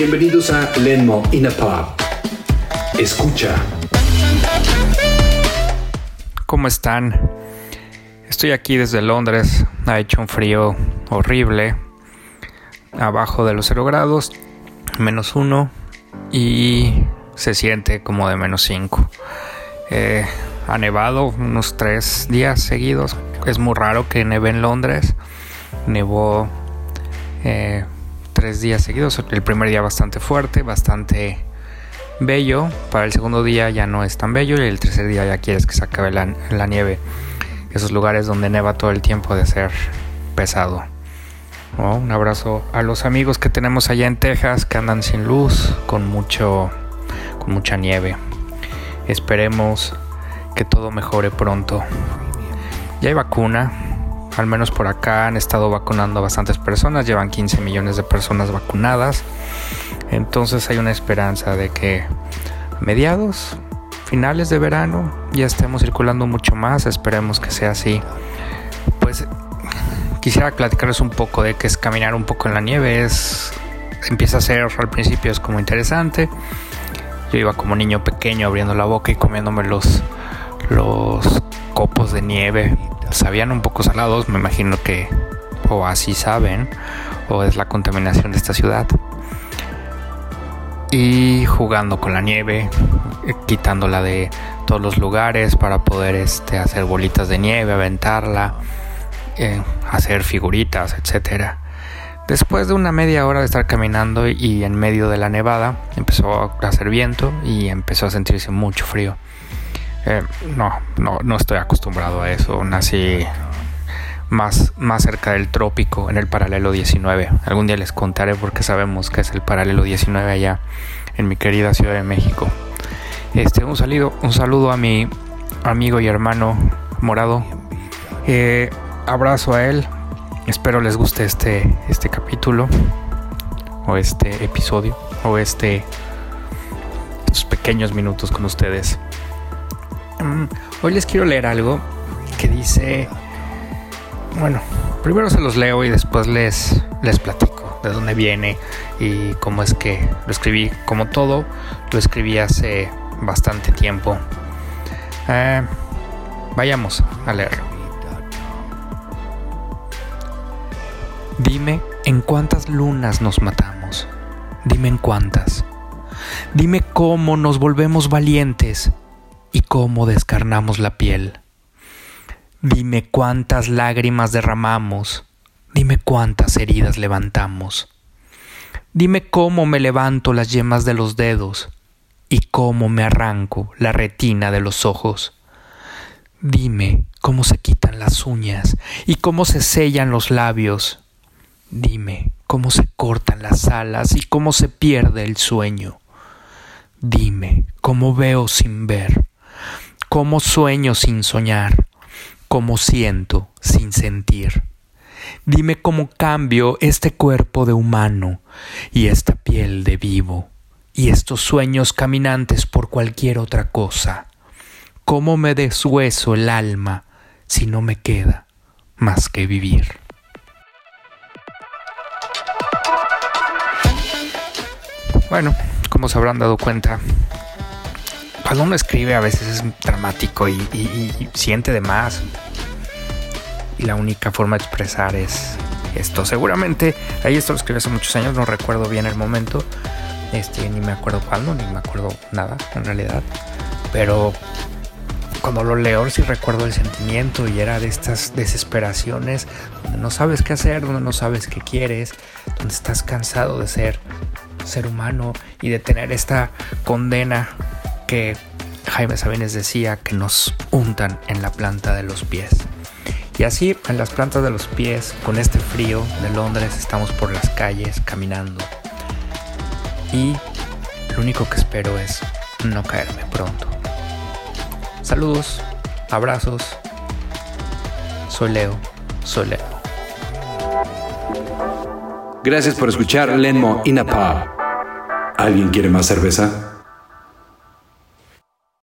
Bienvenidos a Lenmo in a Pub. Escucha. ¿Cómo están? Estoy aquí desde Londres. Ha hecho un frío horrible. Abajo de los 0 grados, menos 1 y se siente como de menos 5. Eh, ha nevado unos 3 días seguidos. Es muy raro que neve en Londres. Nevó eh, tres días seguidos. El primer día bastante fuerte, bastante bello. Para el segundo día ya no es tan bello y el tercer día ya quieres que se acabe la, nieve. Esos lugares donde neva todo el tiempo de ser pesado. un abrazo a los amigos que tenemos allá en Texas que andan sin luz, con mucho, con mucha nieve. Esperemos que todo mejore pronto. Ya hay vacuna, al menos por acá han estado vacunando bastantes personas, llevan 15 millones de personas vacunadas. Entonces hay una esperanza de que a mediados, finales de verano, ya estemos circulando mucho más, esperemos que sea así. Pues quisiera platicarles un poco de que es caminar un poco en la nieve, es empieza a ser al principio es como interesante. Yo iba como niño pequeño abriendo la boca y comiéndome los los copos de nieve sabían un poco salados, me imagino que o así saben, o es la contaminación de esta ciudad. Y jugando con la nieve, eh, quitándola de todos los lugares para poder este, hacer bolitas de nieve, aventarla, eh, hacer figuritas, etc. Después de una media hora de estar caminando y en medio de la nevada, empezó a hacer viento y empezó a sentirse mucho frío. Eh, no, no, no estoy acostumbrado a eso. Nací más, más cerca del trópico, en el paralelo 19. Algún día les contaré porque sabemos que es el paralelo 19 allá en mi querida Ciudad de México. Este, un, saludo, un saludo a mi amigo y hermano Morado. Eh, abrazo a él. Espero les guste este, este capítulo o este episodio o este estos pequeños minutos con ustedes. Mm, hoy les quiero leer algo que dice, bueno, primero se los leo y después les, les platico de dónde viene y cómo es que lo escribí. Como todo, lo escribí hace bastante tiempo. Eh, vayamos a leerlo. Dime en cuántas lunas nos matamos. Dime en cuántas. Dime cómo nos volvemos valientes y cómo descarnamos la piel. Dime cuántas lágrimas derramamos, dime cuántas heridas levantamos. Dime cómo me levanto las yemas de los dedos y cómo me arranco la retina de los ojos. Dime cómo se quitan las uñas y cómo se sellan los labios. Dime cómo se cortan las alas y cómo se pierde el sueño. Dime cómo veo sin ver cómo sueño sin soñar, cómo siento sin sentir. Dime cómo cambio este cuerpo de humano y esta piel de vivo y estos sueños caminantes por cualquier otra cosa. Cómo me deshueso el alma si no me queda más que vivir. Bueno, como se habrán dado cuenta, cuando uno escribe a veces es dramático y, siente de más. Y la única forma de expresar es esto. Seguramente, ahí esto lo escribí hace muchos años, no recuerdo bien el momento. Este, ni me acuerdo cuándo, ni me acuerdo nada en realidad. Pero cuando lo leo sí recuerdo el sentimiento y era de estas desesperaciones donde no sabes qué hacer, donde no sabes qué quieres, donde estás cansado de ser ser humano y de tener esta condena que Jaime Sabines decía que nos untan en la planta de los pies. Y así, en las plantas de los pies, con este frío de Londres, estamos por las calles caminando. Y lo único que espero es no caerme pronto. Saludos, abrazos. Soy Leo, soy Leo. Gracias por escuchar Lenmo Inapa. ¿Alguien quiere más cerveza?